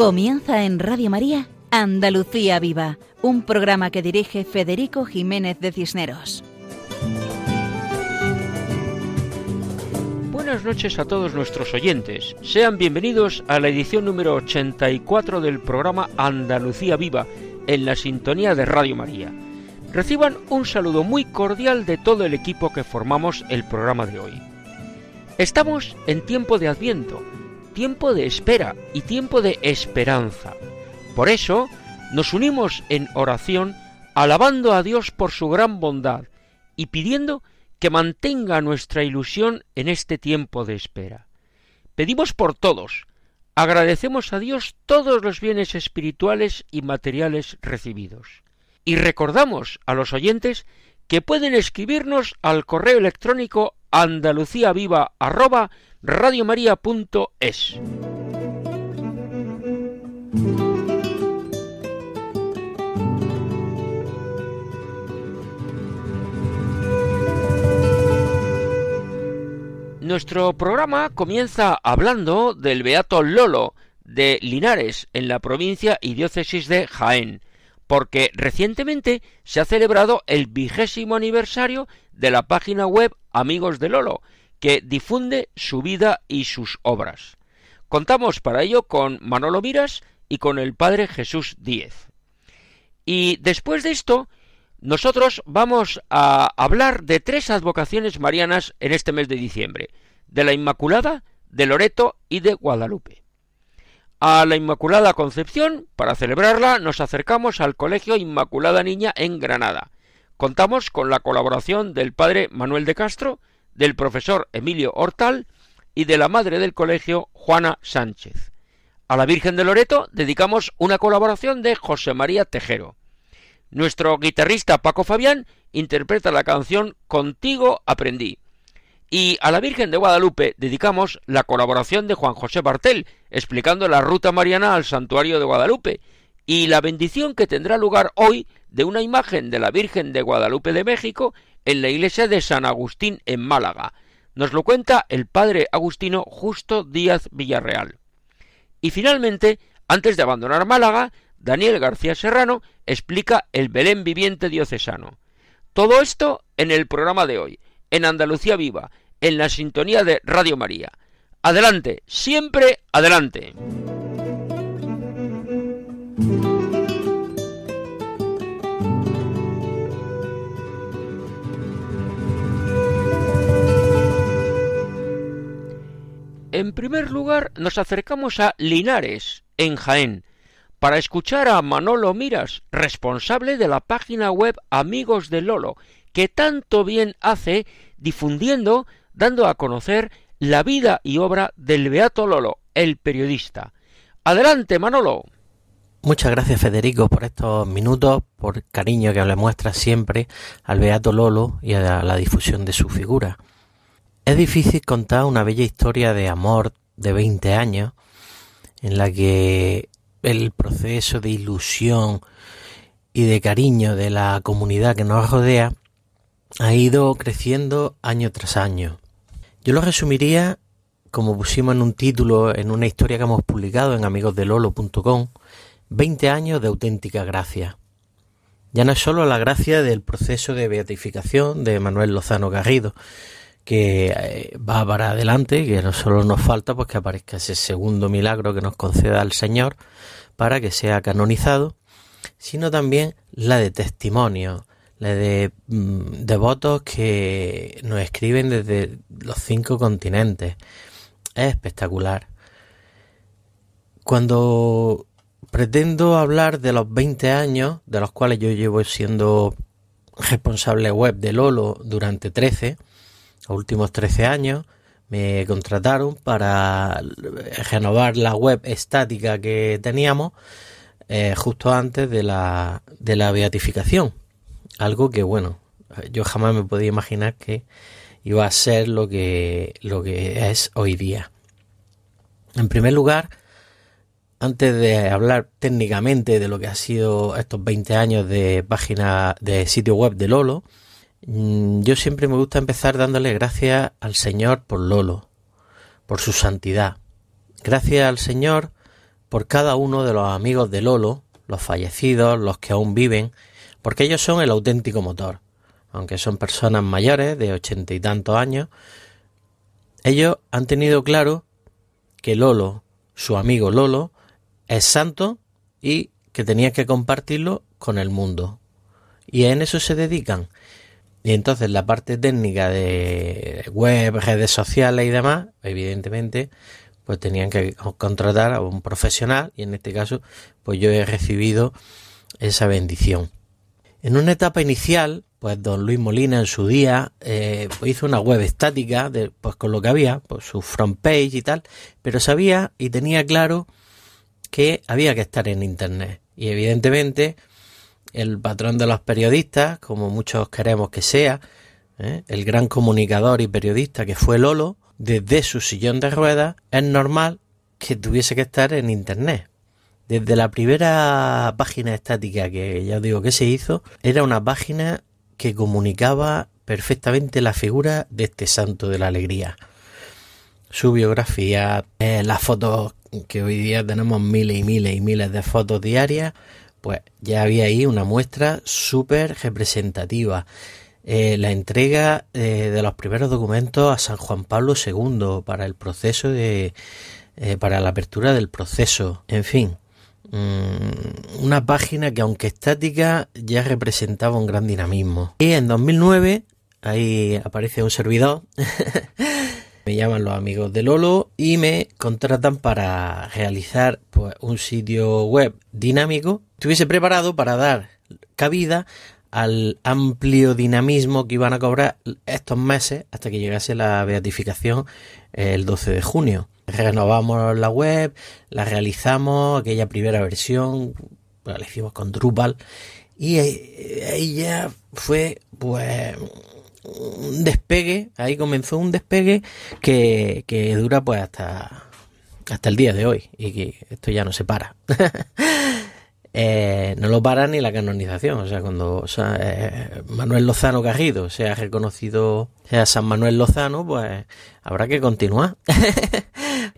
Comienza en Radio María Andalucía Viva, un programa que dirige Federico Jiménez de Cisneros. Buenas noches a todos nuestros oyentes. Sean bienvenidos a la edición número 84 del programa Andalucía Viva en la sintonía de Radio María. Reciban un saludo muy cordial de todo el equipo que formamos el programa de hoy. Estamos en tiempo de Adviento, tiempo de espera y tiempo de esperanza. Por eso nos unimos en oración alabando a Dios por su gran bondad y pidiendo que mantenga nuestra ilusión en este tiempo de espera. Pedimos por todos, agradecemos a Dios todos los bienes espirituales y materiales recibidos. Y recordamos a los oyentes que pueden escribirnos al correo electrónico andaluciaviva@radiomaria.es. Nuestro programa comienza hablando del Beato Lolo de Linares, en la provincia y diócesis de Jaén, porque recientemente se ha celebrado el vigésimo aniversario de la página web Amigos de Lolo, que difunde su vida y sus obras. Contamos para ello con Manolo Miras y con el Padre Jesús Díez. Y después de esto, nosotros vamos a hablar de tres advocaciones marianas en este mes de diciembre, de la Inmaculada, de Loreto y de Guadalupe. A la Inmaculada Concepción, para celebrarla, nos acercamos al Colegio Inmaculada Niña en Granada. Contamos con la colaboración del padre Manuel de Castro, del profesor Emilio Hortal y de la madre del colegio Juana Sánchez. A la Virgen de Loreto dedicamos una colaboración de José María Tejero. Nuestro guitarrista Paco Fabián interpreta la canción Contigo aprendí. Y a la Virgen de Guadalupe dedicamos la colaboración de Juan José Bartel, explicando la ruta mariana al santuario de Guadalupe, y la bendición que tendrá lugar hoy de una imagen de la Virgen de Guadalupe de México en la iglesia de San Agustín en Málaga. Nos lo cuenta el padre agustino Justo Díaz Villarreal. Y finalmente, antes de abandonar Málaga, Daniel García Serrano explica el Belén viviente diocesano. Todo esto en el programa de hoy, en Andalucía Viva, en la sintonía de Radio María. Adelante, siempre adelante. En primer lugar, nos acercamos a Linares, en Jaén, para escuchar a Manolo Miras, responsable de la página web Amigos de Lolo, que tanto bien hace difundiendo, dando a conocer la vida y obra del Beato Lolo, el periodista. Adelante, Manolo. Muchas gracias Federico por estos minutos, por el cariño que le muestras siempre al Beato Lolo y a la difusión de su figura. Es difícil contar una bella historia de amor de 20 años en la que el proceso de ilusión y de cariño de la comunidad que nos rodea ha ido creciendo año tras año. Yo lo resumiría como pusimos en un título en una historia que hemos publicado en amigosdelolo.com, 20 años de auténtica gracia. Ya no es solo la gracia del proceso de beatificación de Manuel Lozano Garrido, que eh, va para adelante, que no solo nos falta pues que aparezca ese segundo milagro que nos conceda el Señor para que sea canonizado, sino también la de testimonio, la de mm, devotos que nos escriben desde los cinco continentes. Es espectacular. Cuando pretendo hablar de los 20 años, de los cuales yo llevo siendo responsable web de Lolo durante 13, los últimos 13 años, me contrataron para renovar la web estática que teníamos eh, justo antes de la, de la beatificación. Algo que, bueno, yo jamás me podía imaginar que iba a ser lo que, lo que es hoy día. En primer lugar, antes de hablar técnicamente de lo que ha sido estos 20 años de página de sitio web de Lolo, yo siempre me gusta empezar dándole gracias al Señor por Lolo, por su santidad. Gracias al Señor por cada uno de los amigos de Lolo, los fallecidos, los que aún viven, porque ellos son el auténtico motor. Aunque son personas mayores, de ochenta y tantos años, ellos han tenido claro que Lolo, su amigo Lolo, es santo y que tenía que compartirlo con el mundo. Y en eso se dedican. Y entonces la parte técnica de web, redes sociales y demás, evidentemente, pues tenían que contratar a un profesional y en este caso, pues yo he recibido esa bendición. En una etapa inicial, pues don Luis Molina en su día eh, pues hizo una web estática pues con lo que había, pues su front page y tal, pero sabía y tenía claro que había que estar en internet. Y evidentemente el patrón de los periodistas, como muchos queremos que sea, ¿eh? el gran comunicador y periodista que fue Lolo, desde su sillón de ruedas, es normal que tuviese que estar en Internet. Desde la primera página estática que ya os digo que se hizo, era una página que comunicaba perfectamente la figura de este santo de la alegría. Su biografía, eh, las fotos que hoy día tenemos miles y miles y miles de fotos diarias, pues ya había ahí una muestra súper representativa. Eh, la entrega eh, de los primeros documentos a San Juan Pablo II para el proceso de eh, para la apertura del proceso. En fin mm, una página que aunque estática ya representaba un gran dinamismo. Y en 2009 ahí aparece un servidor. Me llaman los amigos de Lolo y me contratan para realizar pues, un sitio web dinámico estuviese preparado para dar cabida al amplio dinamismo que iban a cobrar estos meses hasta que llegase la beatificación el 12 de junio. Renovamos la web, la realizamos, aquella primera versión, la hicimos con Drupal y ahí ya fue pues un despegue, ahí comenzó un despegue que, que dura pues hasta, hasta el día de hoy y que esto ya no se para. Eh, no lo para ni la canonización. O sea, cuando eh, Manuel Lozano Garrido sea reconocido, sea San Manuel Lozano, pues habrá que continuar.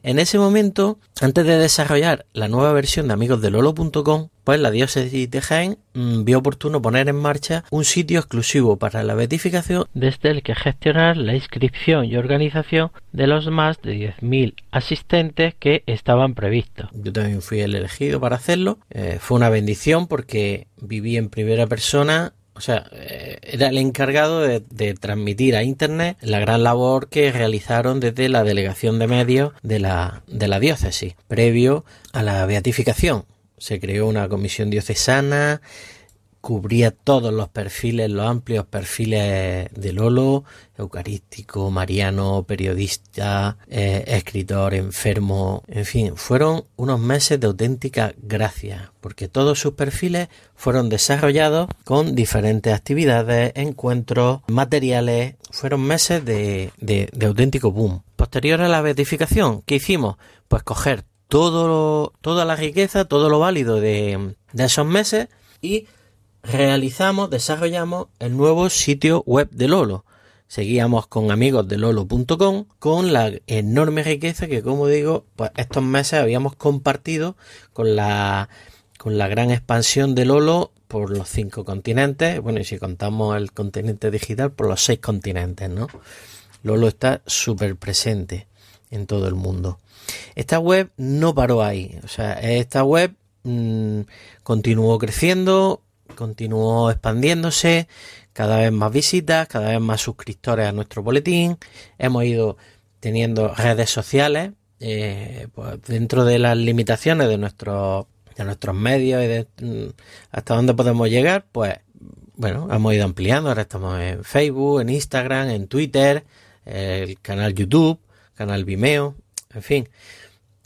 en ese momento, antes de desarrollar la nueva versión de amigos de Lolo.com, pues la diócesis de Jaén mm, vio oportuno poner en marcha un sitio exclusivo para la beatificación desde el que gestionar la inscripción y organización de los más de 10.000 asistentes que estaban previstos. Yo también fui el elegido para hacerlo. Eh, fue una bendición porque viví en primera persona sea, eh, era el encargado de, transmitir a Internet la gran labor que realizaron desde la delegación de medios de la, de la diócesis, previo a la beatificación. Se creó una comisión diocesana cubría todos los perfiles, los amplios perfiles de Lolo, eucarístico, mariano, periodista, eh, escritor, enfermo, en fin, fueron unos meses de auténtica gracia, porque todos sus perfiles fueron desarrollados con diferentes actividades, encuentros, materiales, fueron meses de, de, auténtico boom. Posterior a la beatificación, ¿qué hicimos? Pues coger todo, toda la riqueza, todo lo válido de, de esos meses y realizamos, desarrollamos el nuevo sitio web de Lolo. Seguíamos con amigos de lolo.com con la enorme riqueza que, como digo, pues estos meses habíamos compartido con la, con la gran expansión de Lolo por los cinco continentes. Bueno, y si contamos el continente digital, por los seis continentes, ¿no? Lolo está súper presente en todo el mundo. Esta web no paró ahí. O sea, esta web mm, continuó creciendo, continuó expandiéndose, cada vez más visitas, cada vez más suscriptores a nuestro boletín, hemos ido teniendo redes sociales eh, pues dentro de las limitaciones de nuestros de nuestros medios y de mm, hasta dónde podemos llegar, pues bueno, hemos ido ampliando, ahora estamos en Facebook, en Instagram, en Twitter, el canal YouTube, canal Vimeo, en fin,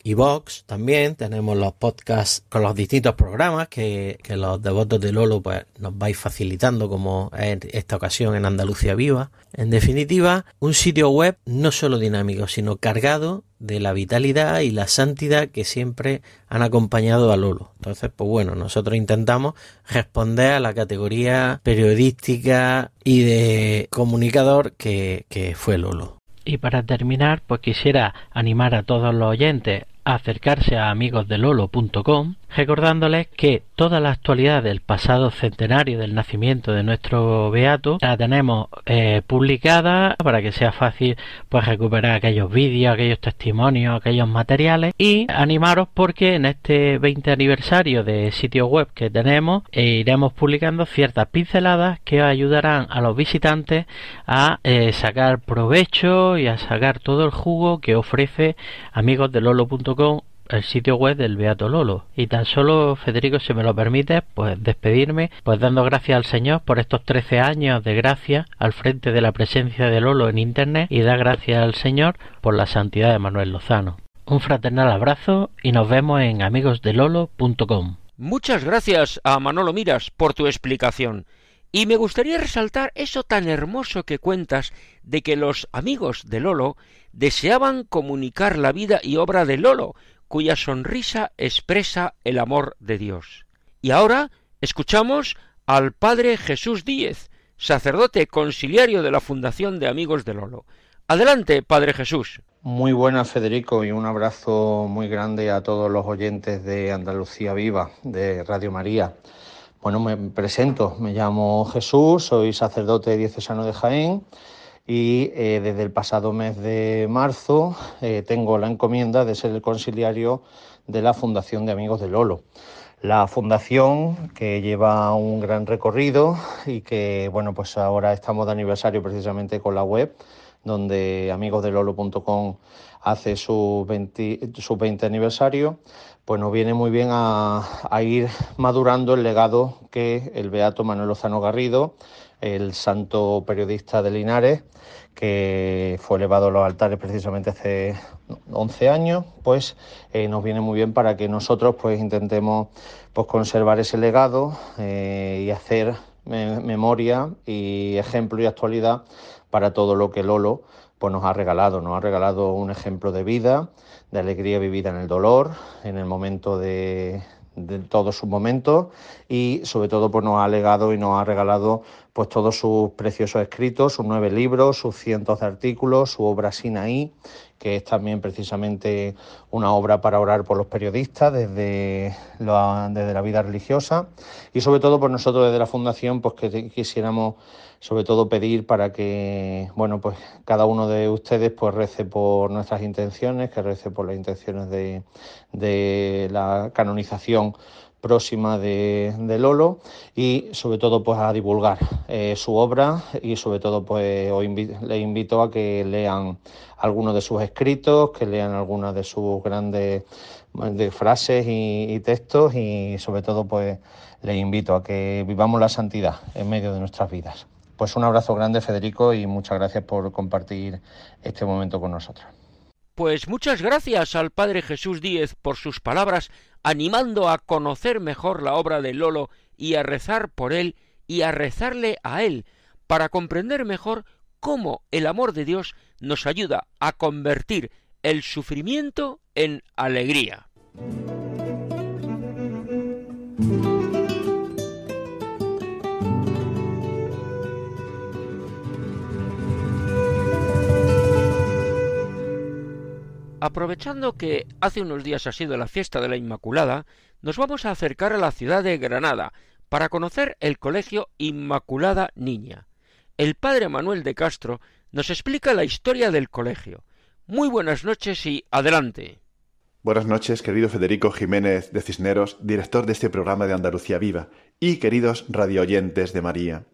y Vox también. Tenemos los podcasts con los distintos programas que, los devotos de Lolo pues, nos vais facilitando, como en esta ocasión en Andalucía Viva. En definitiva, un sitio web no solo dinámico, sino cargado de la vitalidad y la santidad que siempre han acompañado a Lolo. Entonces, pues bueno, nosotros intentamos responder a la categoría periodística y de comunicador que, que fue Lolo. Y para terminar, pues quisiera animar a todos los oyentes acercarse a amigosdelolo.com recordándoles que toda la actualidad del pasado centenario del nacimiento de nuestro beato la tenemos eh, publicada para que sea fácil pues recuperar aquellos vídeos, aquellos testimonios, aquellos materiales y animaros porque en este 20 aniversario de sitio web que tenemos eh, iremos publicando ciertas pinceladas que ayudarán a los visitantes a eh, sacar provecho y a sacar todo el jugo que ofrece amigosdelolo.com el sitio web del Beato Lolo. Y tan solo, Federico, si me lo permite, pues despedirme, pues dando gracias al Señor por estos 13 años de gracia al frente de la presencia de Lolo en Internet y da gracias al Señor por la santidad de Manuel Lozano. Un fraternal abrazo y nos vemos en amigosdelolo.com. Muchas gracias a Manolo Miras por tu explicación. Y me gustaría resaltar eso tan hermoso que cuentas de que los amigos de Lolo deseaban comunicar la vida y obra de Lolo, cuya sonrisa expresa el amor de Dios. Y ahora escuchamos al Padre Jesús Díez, sacerdote conciliario de la Fundación de Amigos de Lolo. Adelante, Padre Jesús. Muy buenas, Federico, y un abrazo muy grande a todos los oyentes de Andalucía Viva, de Radio María. Bueno, me presento, me llamo Jesús, soy sacerdote diocesano de Jaén y eh, desde el pasado mes de marzo eh, tengo la encomienda de ser el conciliario de la Fundación de Amigos de Lolo. La fundación que lleva un gran recorrido y que, bueno, pues ahora estamos de aniversario precisamente con la web, donde amigosdelolo.com hace su 20, su 20 aniversario, pues nos viene muy bien a, a ir madurando el legado que el Beato Manuel Lozano Garrido el santo periodista de Linares, que fue elevado a los altares precisamente hace 11 años, pues eh, nos viene muy bien para que nosotros pues intentemos pues conservar ese legado eh, y hacer memoria y ejemplo y actualidad para todo lo que Lolo pues nos ha regalado, nos ha regalado un ejemplo de vida, de alegría vivida en el dolor, en el momento de, de todos sus momentos y sobre todo pues nos ha legado y nos ha regalado pues todos sus preciosos escritos, sus nueve libros, sus cientos de artículos, su obra Sinaí, que es también precisamente una obra para orar por los periodistas desde la, desde la vida religiosa. Y sobre todo por nosotros desde la Fundación pues que quisiéramos sobre todo pedir para que bueno pues cada uno de ustedes pues rece por nuestras intenciones, que rece por las intenciones de, de la canonización próxima de, Lolo y sobre todo pues a divulgar eh, su obra y sobre todo pues hoy les invito a que lean algunos de sus escritos, que lean algunas de sus grandes de frases y, textos y sobre todo pues les invito a que vivamos la santidad en medio de nuestras vidas. Pues un abrazo grande Federico y muchas gracias por compartir este momento con nosotros. Pues muchas gracias al Padre Jesús Díez por sus palabras animando a conocer mejor la obra de Lolo y a rezar por él y a rezarle a él para comprender mejor cómo el amor de Dios nos ayuda a convertir el sufrimiento en alegría. Aprovechando que hace unos días ha sido la fiesta de la Inmaculada, nos vamos a acercar a la ciudad de Granada para conocer el Colegio Inmaculada Niña. El padre Manuel de Castro nos explica la historia del colegio. Muy buenas noches y adelante. Buenas noches, querido Federico Jiménez de Cisneros, director de este programa de Andalucía Viva, y queridos radioyentes de María.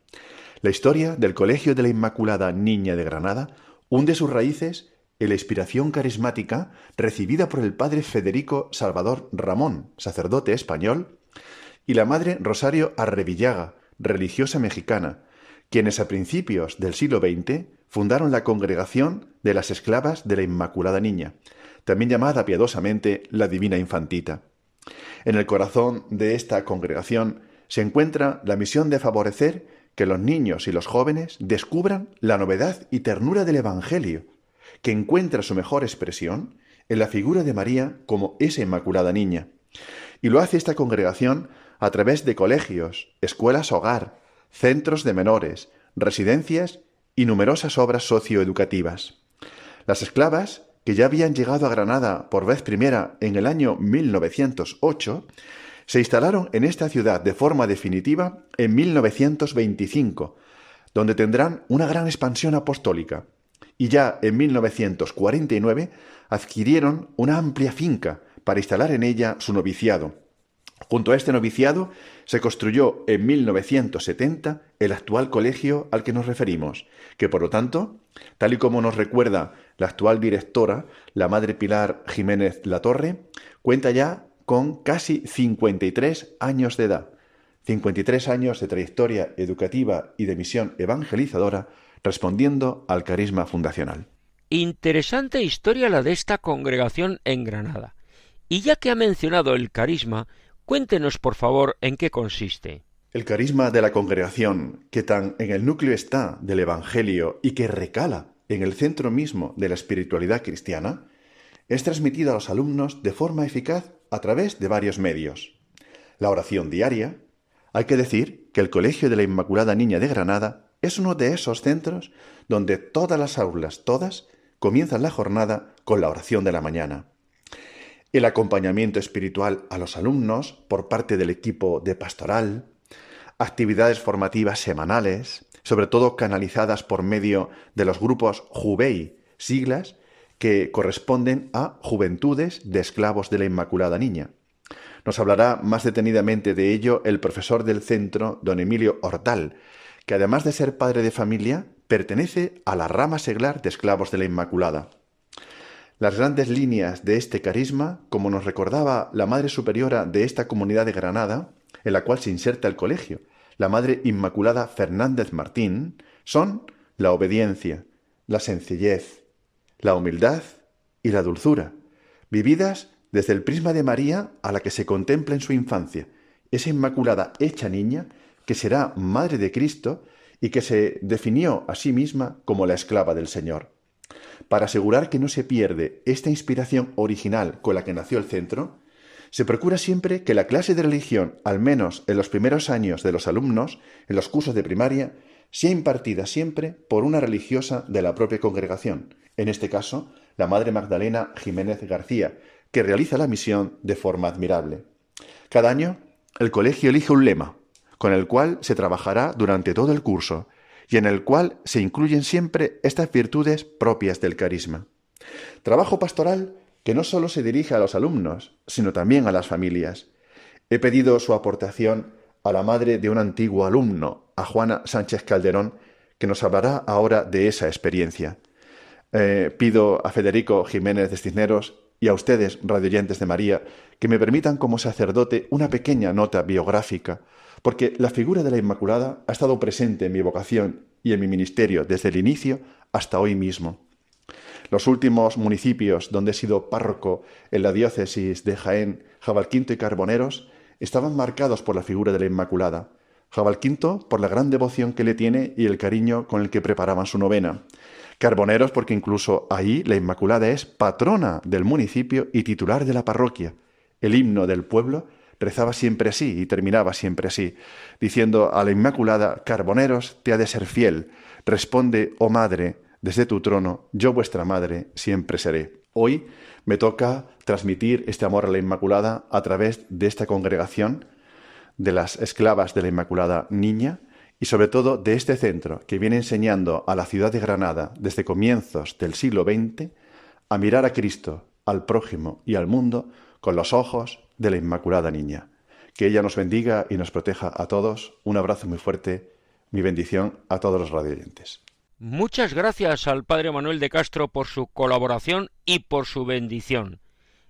La historia del Colegio de la Inmaculada Niña de Granada hunde sus raíces la inspiración carismática recibida por el padre Federico Salvador Ramón, sacerdote español, y la madre Rosario Arrevillaga, religiosa mexicana, quienes a principios del siglo XX fundaron la Congregación de las Esclavas de la Inmaculada Niña, también llamada piadosamente la Divina Infantita. En el corazón de esta congregación se encuentra la misión de favorecer que los niños y los jóvenes descubran la novedad y ternura del Evangelio, que encuentra su mejor expresión en la figura de María como esa Inmaculada Niña. Y lo hace esta congregación a través de colegios, escuelas hogar, centros de menores, residencias y numerosas obras socioeducativas. Las esclavas que ya habían llegado a Granada por vez primera en el año 1908, se instalaron en esta ciudad de forma definitiva en 1925, donde tendrán una gran expansión apostólica. Y ya en 1949 adquirieron una amplia finca para instalar en ella su noviciado. Junto a este noviciado se construyó en 1970 el actual colegio al que nos referimos, que por lo tanto, tal y como nos recuerda la actual directora, la Madre Pilar Jiménez Latorre, cuenta ya con casi 53 años de edad, 53 años de trayectoria educativa y de misión evangelizadora respondiendo al carisma fundacional. Interesante historia la de esta congregación en Granada. Y ya que ha mencionado el carisma, cuéntenos por favor en qué consiste. El carisma de la congregación, que tan en el núcleo está del Evangelio y que recala en el centro mismo de la espiritualidad cristiana, es transmitido a los alumnos de forma eficaz a través de varios medios. La oración diaria. Hay que decir que el Colegio de la Inmaculada Niña de Granada es uno de esos centros donde todas las aulas, todas, comienzan la jornada con la oración de la mañana. El acompañamiento espiritual a los alumnos por parte del equipo de pastoral, actividades formativas semanales, sobre todo canalizadas por medio de los grupos JUVEI, siglas que corresponden a Juventudes de Esclavos de la Inmaculada Niña. Nos hablará más detenidamente de ello el profesor del centro, don Emilio Hortal, que además de ser padre de familia, pertenece a la rama seglar de Esclavos de la Inmaculada. Las grandes líneas de este carisma, como nos recordaba la Madre Superiora de esta comunidad de Granada, en la cual se inserta el colegio, la Madre Inmaculada Fernández Martín, son la obediencia, la sencillez, la humildad y la dulzura, vividas desde el prisma de María a la que se contempla en su infancia, esa inmaculada hecha niña que será madre de Cristo y que se definió a sí misma como la esclava del Señor. Para asegurar que no se pierde esta inspiración original con la que nació el centro, se procura siempre que la clase de religión, al menos en los primeros años de los alumnos, en los cursos de primaria, sea impartida siempre por una religiosa de la propia congregación, en este caso, la Madre Magdalena Jiménez García, que realiza la misión de forma admirable. Cada año, el colegio elige un lema, con el cual se trabajará durante todo el curso, y en el cual se incluyen siempre estas virtudes propias del carisma. Trabajo pastoral que no solo se dirige a los alumnos, sino también a las familias. He pedido su aportación a la madre de un antiguo alumno, a Juana Sánchez Calderón, que nos hablará ahora de esa experiencia. Eh, pido a Federico Jiménez de Cisneros y a ustedes, radioyentes de María, que me permitan como sacerdote una pequeña nota biográfica, porque la figura de la Inmaculada ha estado presente en mi vocación y en mi ministerio desde el inicio hasta hoy mismo. Los últimos municipios donde he sido párroco en la diócesis de Jaén, Jabalquinto y Carboneros estaban marcados por la figura de la Inmaculada. Jabalquinto por la gran devoción que le tiene y el cariño con el que preparaban su novena. Carboneros porque incluso ahí la Inmaculada es patrona del municipio y titular de la parroquia. El himno del pueblo rezaba siempre así y terminaba siempre así, diciendo a la Inmaculada, Carboneros, te ha de ser fiel. Responde, oh Madre, desde tu trono, yo vuestra Madre siempre seré. Hoy me toca transmitir este amor a la Inmaculada a través de esta congregación de las esclavas de la Inmaculada Niña, y sobre todo de este centro que viene enseñando a la ciudad de Granada desde comienzos del siglo XX a mirar a Cristo, al prójimo y al mundo con los ojos de la Inmaculada Niña. Que ella nos bendiga y nos proteja a todos. Un abrazo muy fuerte, mi bendición a todos los radioyentes. Muchas gracias al Padre Manuel de Castro por su colaboración y por su bendición.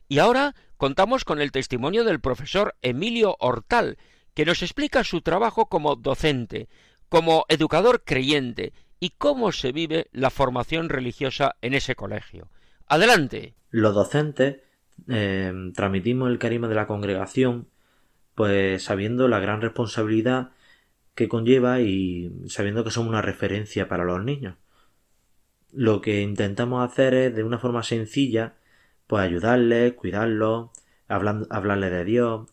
Y ahora contamos con el testimonio del profesor Emilio Hortal, que nos explica su trabajo como docente, como educador creyente y cómo se vive la formación religiosa en ese colegio. Adelante. Los docentes eh, transmitimos el carisma de la congregación, pues sabiendo la gran responsabilidad que conlleva y sabiendo que somos una referencia para los niños. Lo que intentamos hacer es de una forma sencilla, pues ayudarles, cuidarlos, hablarles de Dios,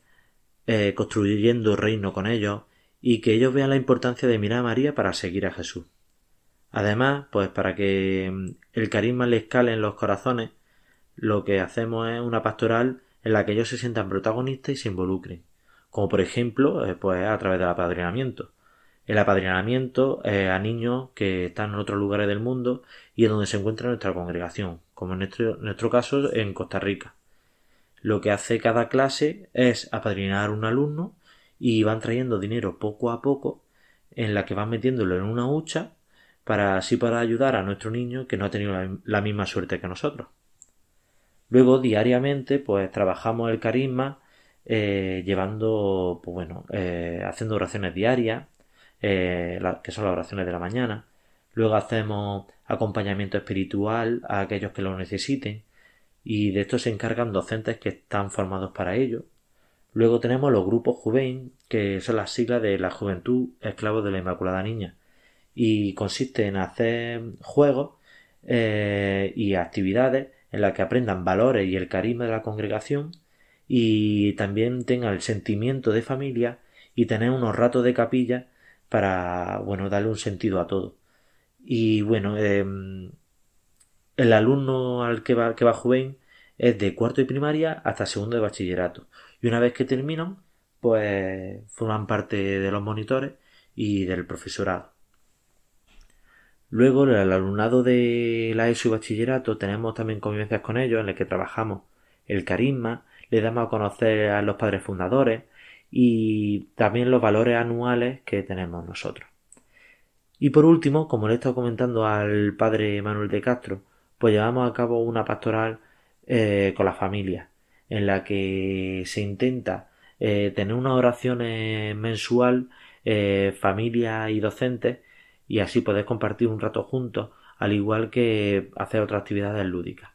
eh, construyendo reino con ellos y que ellos vean la importancia de mirar a María para seguir a Jesús. Además, pues para que mm, el carisma les cale en los corazones, lo que hacemos es una pastoral en la que ellos se sientan protagonistas y se involucren, como por ejemplo eh, pues a través del apadrinamiento. El apadrinamiento a niños que están en otros lugares del mundo y en donde se encuentra nuestra congregación, como en nuestro, caso en Costa Rica. Lo que hace cada clase es apadrinar un alumno y van trayendo dinero poco a poco en la que van metiéndolo en una hucha para así para ayudar a nuestro niño que no ha tenido la, misma suerte que nosotros. Luego diariamente pues trabajamos el carisma eh, llevando pues bueno eh, haciendo oraciones diarias eh, que son las oraciones de la mañana. Luego hacemos acompañamiento espiritual a aquellos que lo necesiten y de esto se encargan docentes que están formados para ello. Luego tenemos los grupos juven que son las siglas de la Juventud Esclavos de la Inmaculada Niña y consiste en hacer juegos y actividades en las que aprendan valores y el carisma de la congregación y también tengan el sentimiento de familia y tener unos ratos de capilla para bueno darle un sentido a todo. Y bueno em, el alumno al que va que va joven es de cuarto de primaria hasta segundo de bachillerato. Y una vez que terminan pues forman parte de los monitores y del profesorado Luego, el alumnado de la ESO y bachillerato tenemos también convivencias con ellos en el que trabajamos el carisma, le damos a conocer a los padres fundadores y también los valores anuales que tenemos nosotros. Y por último, como le he estado comentando al padre Manuel de Castro, pues llevamos a cabo una pastoral eh, con la familia, en la que se intenta eh, tener unas oraciones mensual, eh, familia y docentes, y así poder compartir un rato juntos, al igual que hacer otras actividades lúdicas.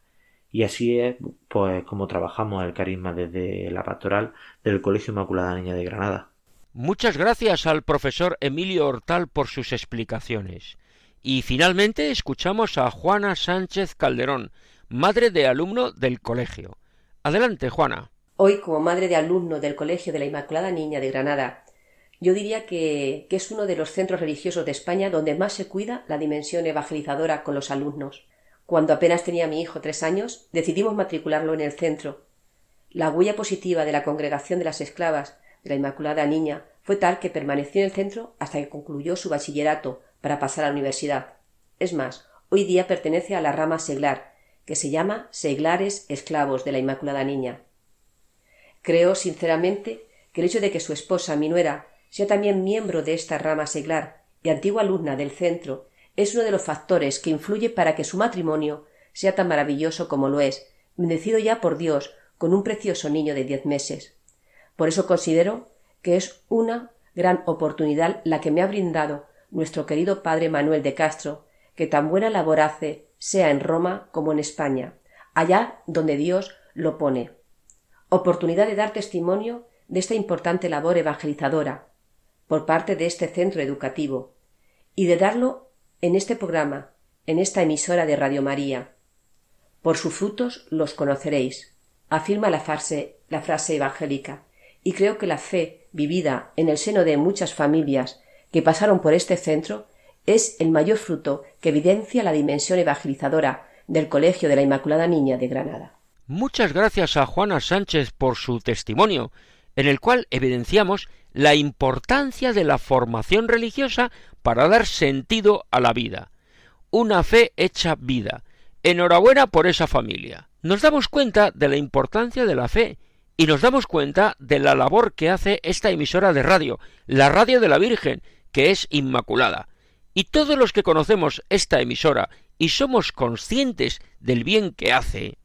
Y así es pues como trabajamos el carisma desde la pastoral del Colegio Inmaculada Niña de Granada. Muchas gracias al profesor Emilio Hortal por sus explicaciones. Y finalmente escuchamos a Juana Sánchez Calderón, madre de alumno del colegio. Adelante, Juana. Hoy, como madre de alumno del Colegio de la Inmaculada Niña de Granada, yo diría que, es uno de los centros religiosos de España donde más se cuida la dimensión evangelizadora con los alumnos. Cuando apenas tenía mi hijo tres años, decidimos matricularlo en el centro. La huella positiva de la congregación de las esclavas de la Inmaculada Niña fue tal que permaneció en el centro hasta que concluyó su bachillerato para pasar a la universidad. Es más, hoy día pertenece a la rama seglar, que se llama Seglares Esclavos de la Inmaculada Niña. Creo sinceramente que el hecho de que su esposa, mi nuera, sea también miembro de esta rama seglar y antigua alumna del centro, es uno de los factores que influye para que su matrimonio sea tan maravilloso como lo es, bendecido ya por Dios con un precioso niño de diez meses. Por eso considero que es una gran oportunidad la que me ha brindado nuestro querido padre Manuel de Castro, que tan buena labor hace, sea en Roma como en España, allá donde Dios lo pone. Oportunidad de dar testimonio de esta importante labor evangelizadora, por parte de este centro educativo y de darlo en este programa, en esta emisora de Radio María. Por sus frutos los conoceréis, afirma la frase, la frase evangélica, y creo que la fe vivida en el seno de muchas familias que pasaron por este centro es el mayor fruto que evidencia la dimensión evangelizadora del Colegio de la Inmaculada Niña de Granada. Muchas gracias a Juana Sánchez por su testimonio, en el cual evidenciamos la importancia de la formación religiosa para dar sentido a la vida. Una fe hecha vida. Enhorabuena por esa familia. Nos damos cuenta de la importancia de la fe y nos damos cuenta de la labor que hace esta emisora de radio, la radio de la Virgen, que es inmaculada. Y todos los que conocemos esta emisora y somos conscientes del bien que hace,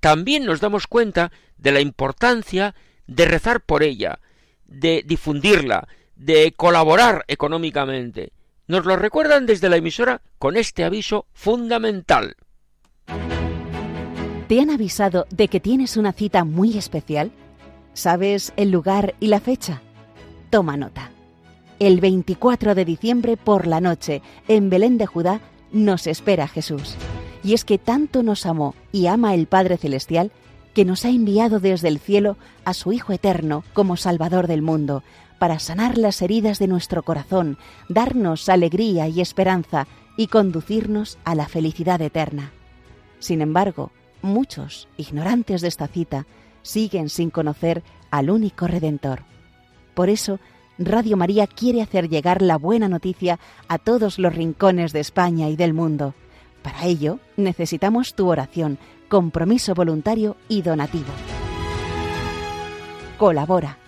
también nos damos cuenta de la importancia de rezar por ella, de difundirla, de colaborar económicamente. Nos lo recuerdan desde la emisora con este aviso fundamental. ¿Te han avisado de que tienes una cita muy especial? ¿Sabes el lugar y la fecha? Toma nota. El 24 de diciembre por la noche, en Belén de Judá, nos espera Jesús. Y es que tanto nos amó y ama el Padre Celestial que nos ha enviado desde el cielo a su Hijo eterno como Salvador del mundo, para sanar las heridas de nuestro corazón, darnos alegría y esperanza y conducirnos a la felicidad eterna. Sin embargo, muchos, ignorantes de esta cita, siguen sin conocer al único Redentor. Por eso, Radio María quiere hacer llegar la buena noticia a todos los rincones de España y del mundo. Para ello, necesitamos tu oración, compromiso voluntario y donativo. Colabora.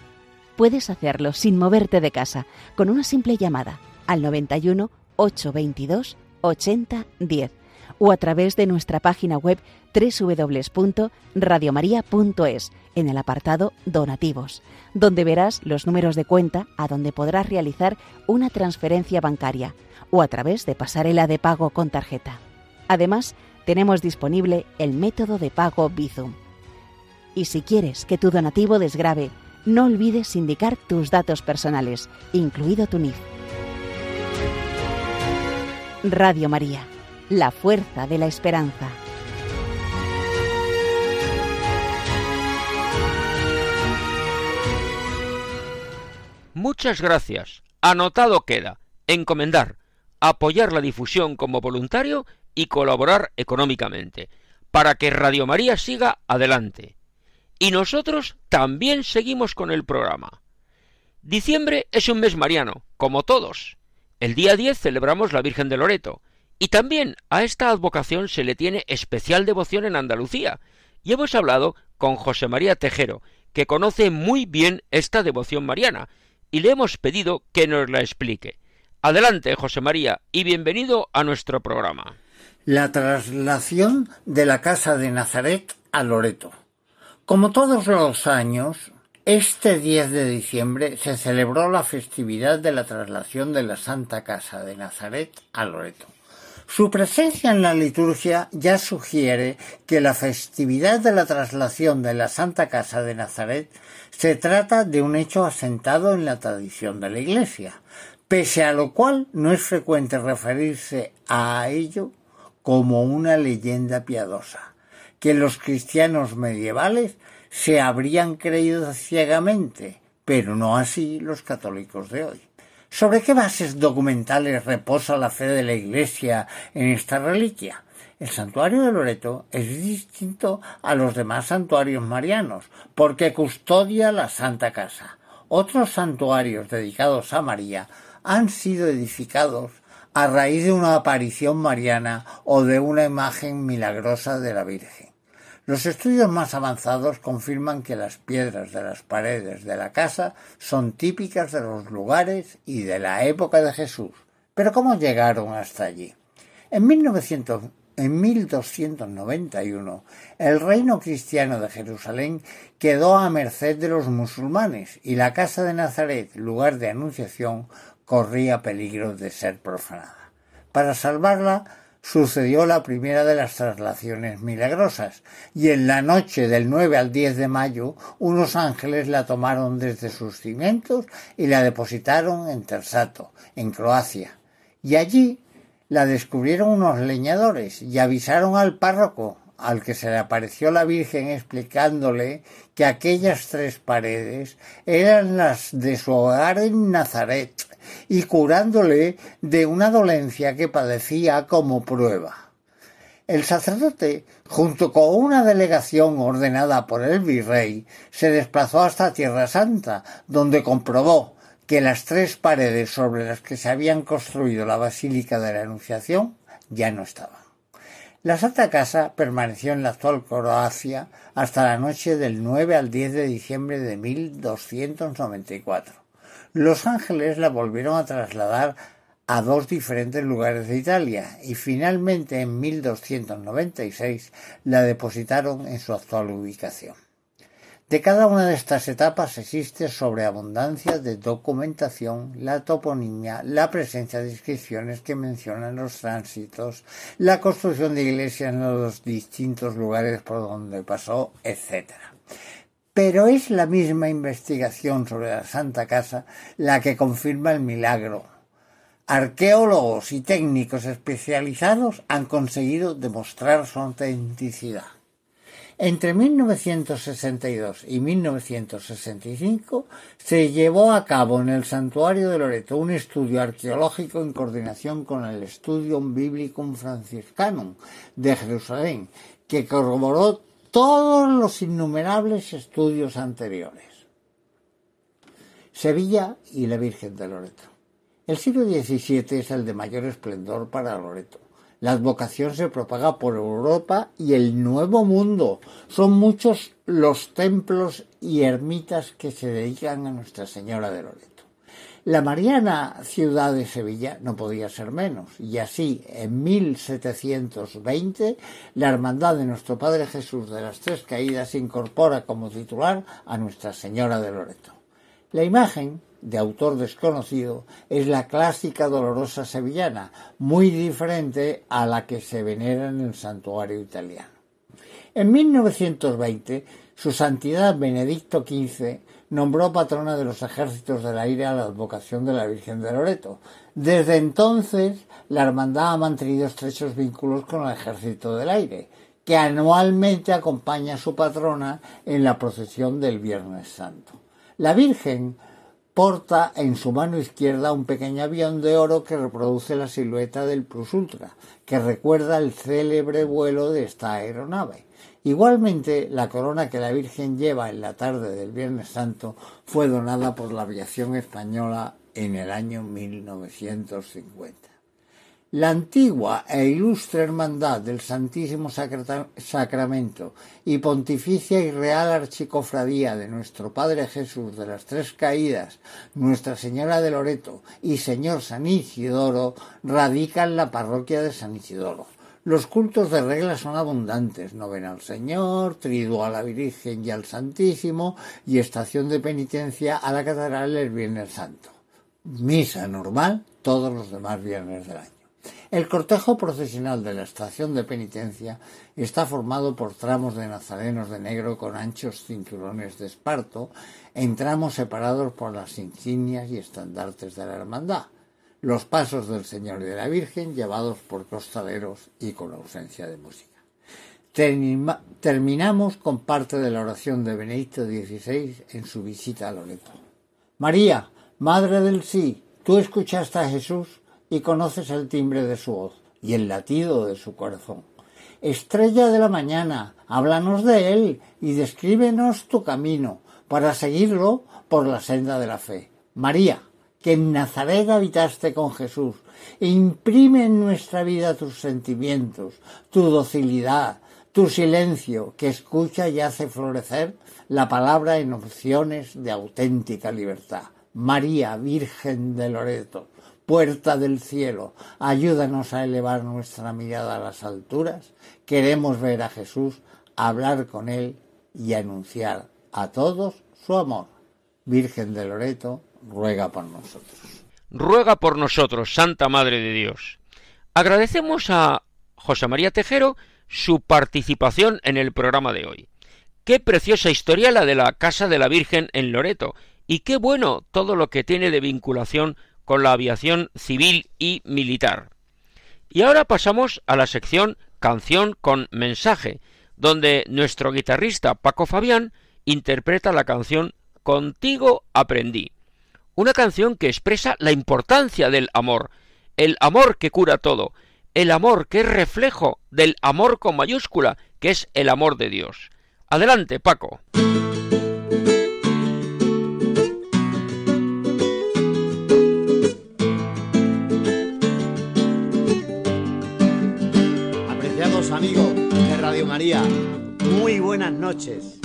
Puedes hacerlo sin moverte de casa, con una simple llamada al 91 822 80 10 o a través de nuestra página web www.radiomaria.es en el apartado Donativos, donde verás los números de cuenta a donde podrás realizar una transferencia bancaria o a través de pasarela de pago con tarjeta. Además, tenemos disponible el método de pago Bizum. Y si quieres que tu donativo desgrabe, no olvides indicar tus datos personales, incluido tu NIF. Radio María la fuerza de la esperanza. Muchas gracias. Anotado queda. Encomendar, apoyar la difusión como voluntario y colaborar económicamente, para que Radio María siga adelante. Y nosotros también seguimos con el programa. Diciembre es un mes mariano, como todos. El día 10 celebramos la Virgen de Loreto, y también a esta advocación se le tiene especial devoción en Andalucía, y hemos hablado con José María Tejero, que conoce muy bien esta devoción mariana, y le hemos pedido que nos la explique. Adelante, José María, y bienvenido a nuestro programa. La traslación de la casa de Nazaret a Loreto. Como todos los años, este 10 de diciembre se celebró la festividad de la traslación de la Santa Casa de Nazaret a Loreto. Su presencia en la liturgia ya sugiere que la festividad de la traslación de la Santa Casa de Nazaret se trata de un hecho asentado en la tradición de la Iglesia, pese a lo cual no es frecuente referirse a ello como una leyenda piadosa, que los cristianos medievales se habrían creído ciegamente, pero no así los católicos de hoy. ¿Sobre qué bases documentales reposa la fe de la Iglesia en esta reliquia? El santuario de Loreto es distinto a los demás santuarios marianos porque custodia la Santa Casa. Otros santuarios dedicados a María han sido edificados a raíz de una aparición mariana o de una imagen milagrosa de la Virgen. Los estudios más avanzados confirman que las piedras de las paredes de la casa son típicas de los lugares y de la época de Jesús. Pero ¿cómo llegaron hasta allí? En, 1900, en 1291, el reino cristiano de Jerusalén quedó a merced de los musulmanes y la casa de Nazaret, lugar de anunciación, corría peligro de ser profanada. Para salvarla, sucedió la primera de las traslaciones milagrosas, y en la noche del 9 al 10 de mayo unos ángeles la tomaron desde sus cimientos y la depositaron en Tersato, en Croacia. Y allí la descubrieron unos leñadores y avisaron al párroco, al que se le apareció la Virgen explicándole que aquellas tres paredes eran las de su hogar en Nazaret y curándole de una dolencia que padecía como prueba. El sacerdote, junto con una delegación ordenada por el virrey, se desplazó hasta Tierra Santa, donde comprobó que las tres paredes sobre las que se habían construido la Basílica de la Anunciación ya no estaban. La Santa Casa permaneció en la actual Croacia hasta la noche del 9 al 10 de diciembre de 1294. Los Ángeles la volvieron a trasladar a dos diferentes lugares de Italia y finalmente en 1296 la depositaron en su actual ubicación. De cada una de estas etapas existe sobreabundancia de documentación, la toponimia, la presencia de inscripciones que mencionan los tránsitos, la construcción de iglesias en los distintos lugares por donde pasó, etc. Pero es la misma investigación sobre la Santa Casa la que confirma el milagro. Arqueólogos y técnicos especializados han conseguido demostrar su autenticidad. Entre 1962 y 1965 se llevó a cabo en el Santuario de Loreto un estudio arqueológico en coordinación con el Studium Biblicum Franciscanum de Jerusalén, que corroboró todos los innumerables estudios anteriores. Sevilla y la Virgen de Loreto. El siglo XVII es el de mayor esplendor para Loreto. La advocación se propaga por Europa y el Nuevo Mundo. Son muchos los templos y ermitas que se dedican a Nuestra Señora de Loreto. La mariana ciudad de Sevilla no podía ser menos, y así, en 1720, la Hermandad de Nuestro Padre Jesús de las Tres Caídas incorpora como titular a Nuestra Señora de Loreto. La imagen, de autor desconocido, es la clásica dolorosa sevillana, muy diferente a la que se venera en el santuario italiano. En 1920, su Santidad Benedicto XV nombró patrona de los ejércitos del aire a la advocación de la Virgen de Loreto. Desde entonces, la hermandad ha mantenido estrechos vínculos con el ejército del aire, que anualmente acompaña a su patrona en la procesión del Viernes Santo. La Virgen porta en su mano izquierda un pequeño avión de oro que reproduce la silueta del Plus Ultra, que recuerda el célebre vuelo de esta aeronave. Igualmente, la corona que la Virgen lleva en la tarde del Viernes Santo fue donada por la aviación española en el año 1950. La antigua e ilustre hermandad del Santísimo Sacramento y Pontificia y Real Archicofradía de nuestro Padre Jesús de las Tres Caídas, Nuestra Señora de Loreto y Señor San Isidoro radican la parroquia de San Isidoro. Los cultos de regla son abundantes, novena al Señor, triduo a la Virgen y al Santísimo y estación de penitencia a la catedral el Viernes Santo. Misa normal todos los demás viernes del año. El cortejo procesional de la estación de penitencia está formado por tramos de nazarenos de negro con anchos cinturones de esparto, en tramos separados por las insignias y estandartes de la hermandad. Los pasos del Señor y de la Virgen llevados por costaleros y con ausencia de música. terminamos con parte de la oración de Benedicto XVI en su visita a Loreto. María, Madre del Sí, tú escuchaste a Jesús y conoces el timbre de su voz y el latido de su corazón. Estrella de la mañana, háblanos de él y descríbenos tu camino para seguirlo por la senda de la fe. María, que en Nazaret habitaste con Jesús, imprime en nuestra vida tus sentimientos, tu docilidad, tu silencio, que escucha y hace florecer la palabra en opciones de auténtica libertad. María, Virgen de Loreto, puerta del cielo, ayúdanos a elevar nuestra mirada a las alturas. Queremos ver a Jesús, hablar con Él y anunciar a todos su amor. Virgen de Loreto, ruega por nosotros. Ruega por nosotros, Santa Madre de Dios. Agradecemos a José María Tejero su participación en el programa de hoy. Qué preciosa historia la de la Casa de la Virgen en Loreto, y qué bueno todo lo que tiene de vinculación con la aviación civil y militar. Y ahora pasamos a la sección Canción con mensaje, donde nuestro guitarrista Paco Fabián interpreta la canción Contigo aprendí, una canción que expresa la importancia del amor, el amor que cura todo, el amor que es reflejo del amor con mayúscula, que es el amor de Dios. Adelante, Paco. amigos de Radio María, muy buenas noches.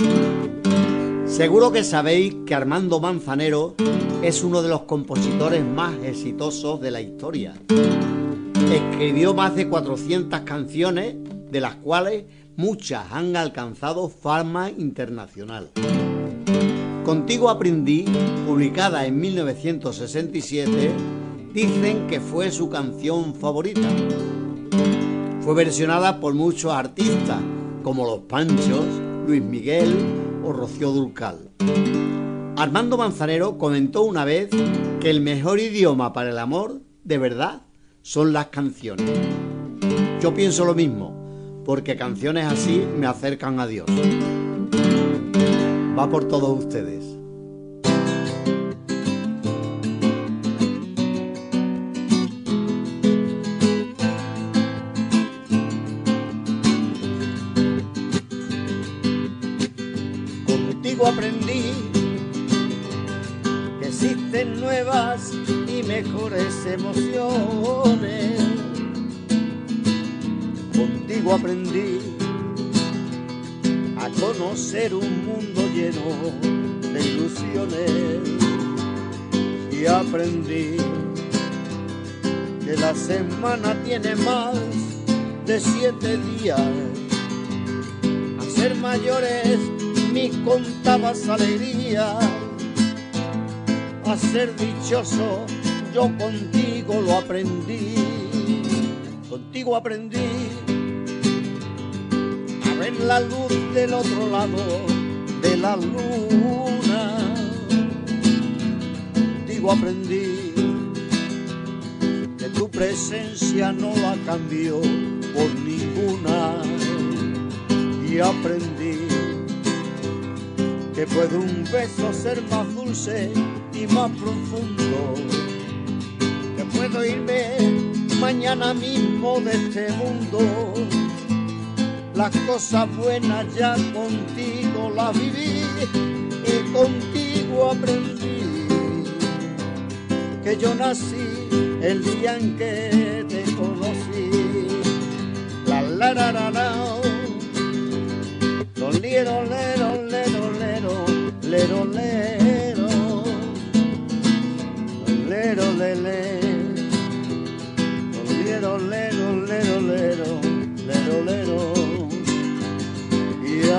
Seguro que sabéis que Armando Manzanero es uno de los compositores más exitosos de la historia. Escribió más de 400 canciones, de las cuales muchas han alcanzado fama internacional. Contigo aprendí, publicada en 1967, dicen que fue su canción favorita. Fue versionada por muchos artistas, como Los Panchos, Luis Miguel o Rocío Dulcal. Armando Manzanero comentó una vez que el mejor idioma para el amor, de verdad, son las canciones. Yo pienso lo mismo, porque canciones así me acercan a Dios. Va por todos ustedes. Emociones. Contigo aprendí a conocer un mundo lleno de ilusiones y aprendí que la semana tiene más de siete días. A ser mayores me contabas alegría, a ser dichoso yo contigo lo aprendí, contigo aprendí. A ver la luz del otro lado de la luna, contigo aprendí. Que tu presencia no la cambió por ninguna y aprendí que puede un beso ser más dulce y más profundo, irme mañana mismo de este mundo. Las cosas buenas ya contigo las viví y contigo aprendí que yo nací el día en que te conocí. La la la la la, lo lero lero lero lero lero lero lero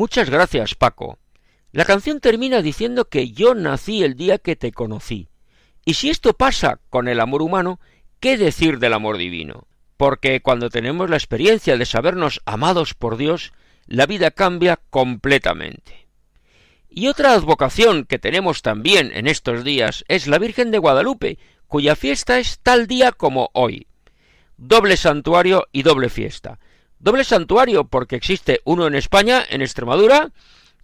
Muchas gracias, Paco. La canción termina diciendo que yo nací el día que te conocí. Y si esto pasa con el amor humano, ¿qué decir del amor divino? Porque cuando tenemos la experiencia de sabernos amados por Dios, la vida cambia completamente. Y otra advocación que tenemos también en estos días es la Virgen de Guadalupe, cuya fiesta es tal día como hoy. Doble santuario y doble fiesta. Doble santuario porque existe uno en España, en Extremadura,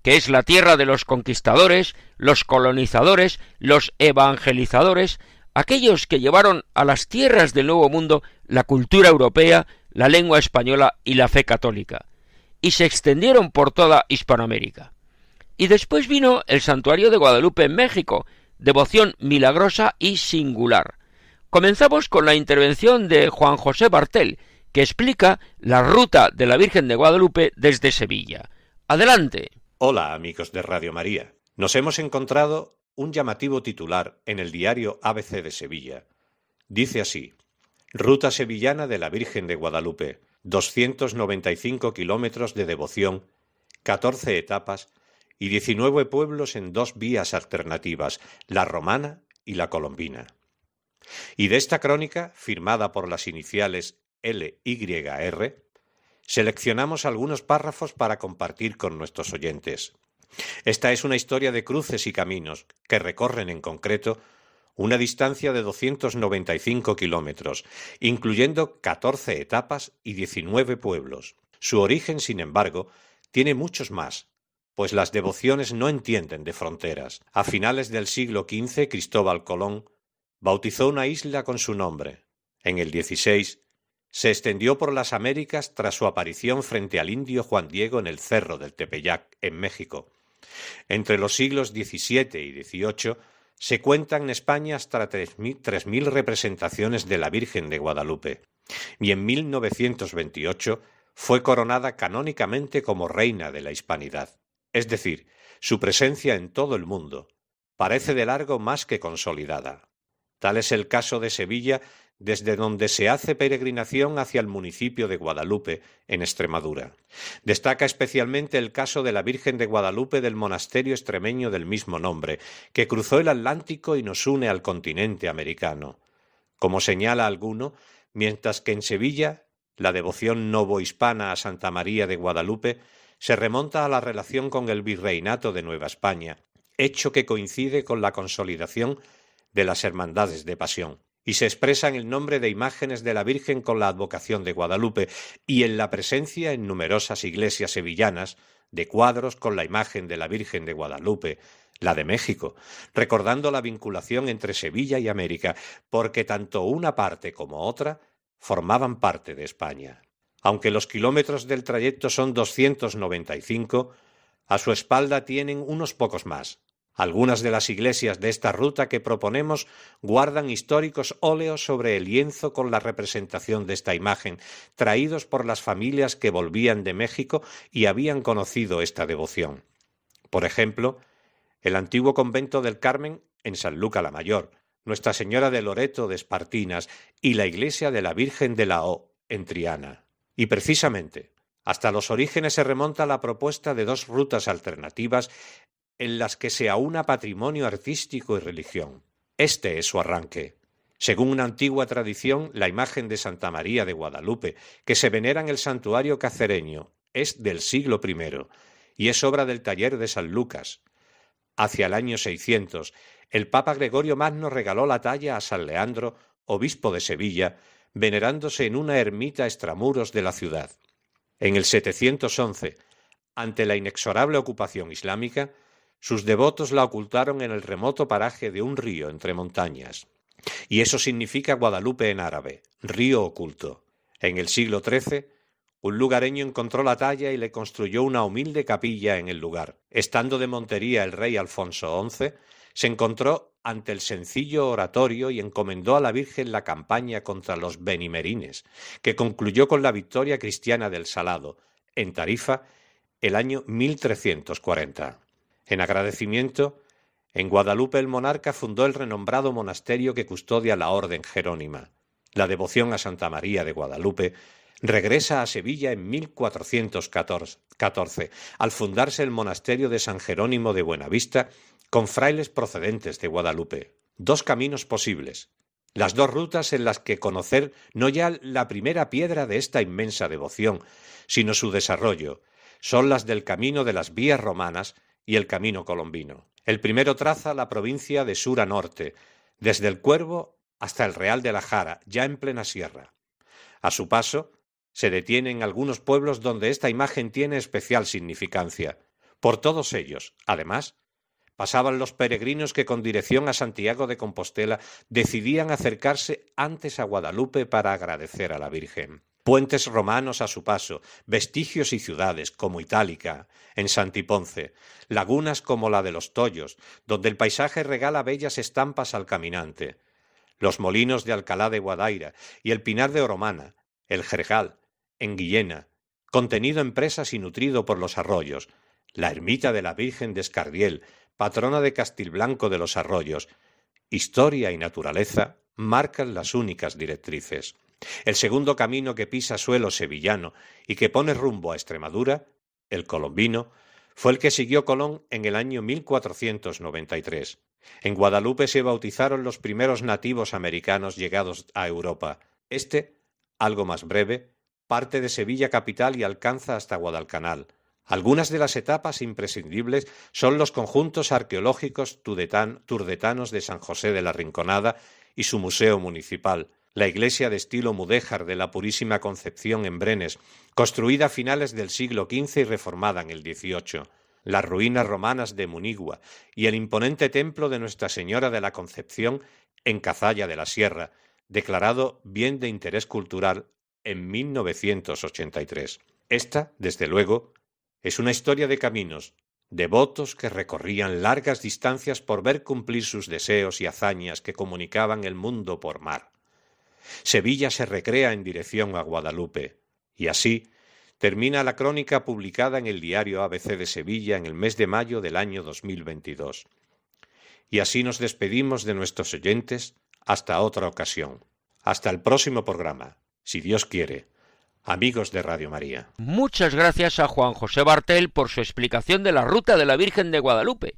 que es la tierra de los conquistadores, los colonizadores, los evangelizadores, aquellos que llevaron a las tierras del Nuevo Mundo la cultura europea, la lengua española y la fe católica, y se extendieron por toda Hispanoamérica. Y después vino el santuario de Guadalupe en México, devoción milagrosa y singular. Comenzamos con la intervención de Juan José Bartel, que explica la ruta de la Virgen de Guadalupe desde Sevilla. Adelante. Hola amigos de Radio María. Nos hemos encontrado un llamativo titular en el diario ABC de Sevilla. Dice así Ruta sevillana de la Virgen de Guadalupe, 295 kilómetros de devoción, 14 etapas y 19 pueblos en dos vías alternativas, la romana y la colombina. Y de esta crónica, firmada por las iniciales LYR, seleccionamos algunos párrafos para compartir con nuestros oyentes. Esta es una historia de cruces y caminos que recorren en concreto una distancia de 295 kilómetros, incluyendo 14 etapas y 19 pueblos. Su origen, sin embargo, tiene muchos más, pues las devociones no entienden de fronteras. A finales del siglo XV, Cristóbal Colón bautizó una isla con su nombre. En el XVI, se extendió por las Américas tras su aparición frente al indio Juan Diego en el Cerro del Tepeyac, en México. Entre los siglos XVII y XVIII se cuentan en España hasta tres mil representaciones de la Virgen de Guadalupe, y en 1928 fue coronada canónicamente como reina de la Hispanidad. Es decir, su presencia en todo el mundo parece de largo más que consolidada. Tal es el caso de Sevilla, desde donde se hace peregrinación hacia el municipio de Guadalupe, en Extremadura. Destaca especialmente el caso de la Virgen de Guadalupe del monasterio extremeño del mismo nombre, que cruzó el Atlántico y nos une al continente americano. Como señala alguno, mientras que en Sevilla la devoción novohispana a Santa María de Guadalupe se remonta a la relación con el virreinato de Nueva España, hecho que coincide con la consolidación de las hermandades de pasión. Y se expresa en el nombre de imágenes de la Virgen con la advocación de Guadalupe y en la presencia en numerosas iglesias sevillanas de cuadros con la imagen de la Virgen de Guadalupe, la de México, recordando la vinculación entre Sevilla y América, porque tanto una parte como otra formaban parte de España. Aunque los kilómetros del trayecto son 295, a su espalda tienen unos pocos más, algunas de las iglesias de esta ruta que proponemos guardan históricos óleos sobre el lienzo con la representación de esta imagen, traídos por las familias que volvían de México y habían conocido esta devoción. Por ejemplo, el antiguo convento del Carmen en San Luca la Mayor, Nuestra Señora de Loreto de Espartinas y la iglesia de la Virgen de la O en Triana. Y precisamente, hasta los orígenes se remonta la propuesta de dos rutas alternativas en las que se aúna patrimonio artístico y religión. Este es su arranque. Según una antigua tradición, la imagen de Santa María de Guadalupe, que se venera en el santuario cacereño, es del siglo I y es obra del taller de San Lucas. Hacia el año 600, el Papa Gregorio Magno regaló la talla a San Leandro, obispo de Sevilla, venerándose en una ermita extramuros de la ciudad. En el 711, ante la inexorable ocupación islámica, sus devotos la ocultaron en el remoto paraje de un río entre montañas. Y eso significa Guadalupe en árabe, río oculto. En el siglo XIII, un lugareño encontró la talla y le construyó una humilde capilla en el lugar. Estando de Montería el rey Alfonso XI, se encontró ante el sencillo oratorio y encomendó a la Virgen la campaña contra los benimerines, que concluyó con la victoria cristiana del Salado, en Tarifa, el año 1340. En agradecimiento, en Guadalupe el monarca fundó el renombrado monasterio que custodia la Orden Jerónima. La devoción a Santa María de Guadalupe regresa a Sevilla en 1414, al fundarse el monasterio de San Jerónimo de Buenavista con frailes procedentes de Guadalupe. Dos caminos posibles, las dos rutas en las que conocer no ya la primera piedra de esta inmensa devoción, sino su desarrollo, son las del camino de las vías romanas y el camino colombino. El primero traza la provincia de sur a norte, desde el Cuervo hasta el Real de la Jara, ya en plena sierra. A su paso, se detiene en algunos pueblos donde esta imagen tiene especial significancia. Por todos ellos, además, pasaban los peregrinos que con dirección a Santiago de Compostela decidían acercarse antes a Guadalupe para agradecer a la Virgen puentes romanos a su paso, vestigios y ciudades como Itálica, en Santiponce, lagunas como la de los Tollos, donde el paisaje regala bellas estampas al caminante, los molinos de Alcalá de Guadaira y el pinar de Oromana, el Jergal, en Guillena, contenido en presas y nutrido por los arroyos, la ermita de la Virgen de Escardiel, patrona de Castilblanco de los Arroyos, historia y naturaleza marcan las únicas directrices. El segundo camino que pisa suelo sevillano y que pone rumbo a Extremadura, el colombino, fue el que siguió Colón en el año 1493. En Guadalupe se bautizaron los primeros nativos americanos llegados a Europa. Este, algo más breve, parte de Sevilla capital y alcanza hasta Guadalcanal. Algunas de las etapas imprescindibles son los conjuntos arqueológicos turdetanos de San José de la Rinconada y su museo municipal, la iglesia de estilo mudéjar de la Purísima Concepción en Brenes, construida a finales del siglo XV y reformada en el XVIII, las ruinas romanas de Munigua y el imponente templo de Nuestra Señora de la Concepción en Cazalla de la Sierra, declarado bien de interés cultural en 1983. Esta, desde luego, es una historia de caminos, devotos que recorrían largas distancias por ver cumplir sus deseos y hazañas que comunicaban el mundo por mar. Sevilla se recrea en dirección a Guadalupe, y así termina la crónica publicada en el diario ABC de Sevilla en el mes de mayo del año 2022. Y así nos despedimos de nuestros oyentes hasta otra ocasión. Hasta el próximo programa, si Dios quiere. Amigos de Radio María. Muchas gracias a Juan José Bartel por su explicación de la ruta de la Virgen de Guadalupe.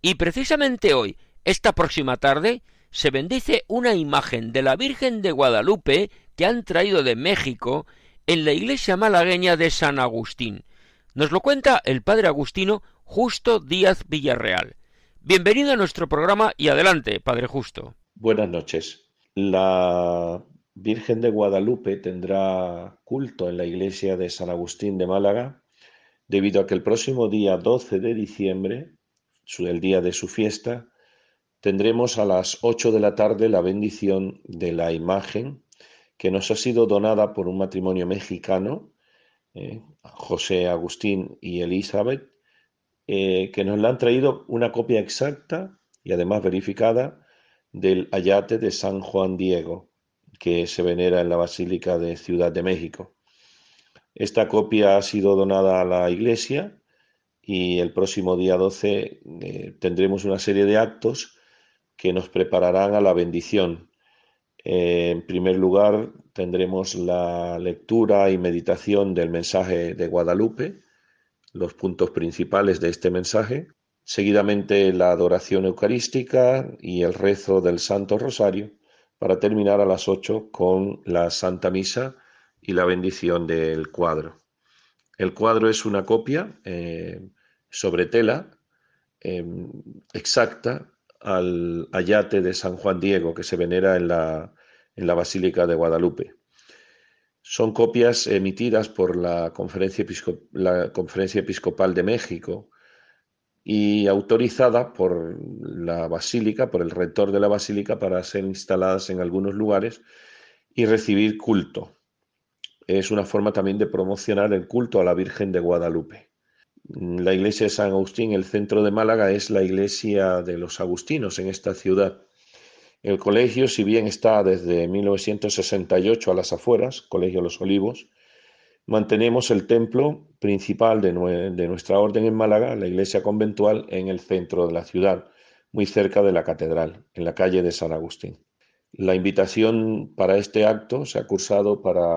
Y precisamente hoy, esta próxima tarde, se bendice una imagen de la Virgen de Guadalupe que han traído de México en la iglesia malagueña de San Agustín. Nos lo cuenta el padre Agustino Justo Díaz Villarreal. Bienvenido a nuestro programa y adelante, padre Justo. Buenas noches. La Virgen de Guadalupe tendrá culto en la iglesia de San Agustín de Málaga debido a que el próximo día 12 de diciembre, el día de su fiesta, tendremos a las 8 de la tarde la bendición de la imagen que nos ha sido donada por un matrimonio mexicano, eh, José Agustín y Elizabeth, eh, que nos la han traído una copia exacta y además verificada del ayate de San Juan Diego, que se venera en la Basílica de Ciudad de México. Esta copia ha sido donada a la Iglesia y el próximo día 12 eh, tendremos una serie de actos que nos prepararán a la bendición. Eh, en primer lugar, tendremos la lectura y meditación del mensaje de Guadalupe, los puntos principales de este mensaje. Seguidamente, la adoración eucarística y el rezo del Santo Rosario, para terminar a las 8 con la Santa Misa y la bendición del cuadro. El cuadro es una copia eh, sobre tela em, exacta al ayate de San Juan Diego que se venera en la, en la Basílica de Guadalupe. Son copias emitidas por la Conferencia, la Conferencia Episcopal de México y autorizadas por la Basílica, por el rector de la Basílica, para ser instaladas en algunos lugares y recibir culto. Es una forma también de promocionar el culto a la Virgen de Guadalupe. La iglesia de San Agustín, el centro de Málaga, es la iglesia de los agustinos en esta ciudad. El colegio, si bien está desde 1968 a las afueras, Colegio Los Olivos, mantenemos el templo principal de, de, nuestra orden en Málaga, la iglesia conventual, en el centro de la ciudad, muy cerca de la catedral, en la calle de San Agustín. La invitación para este acto se ha cursado para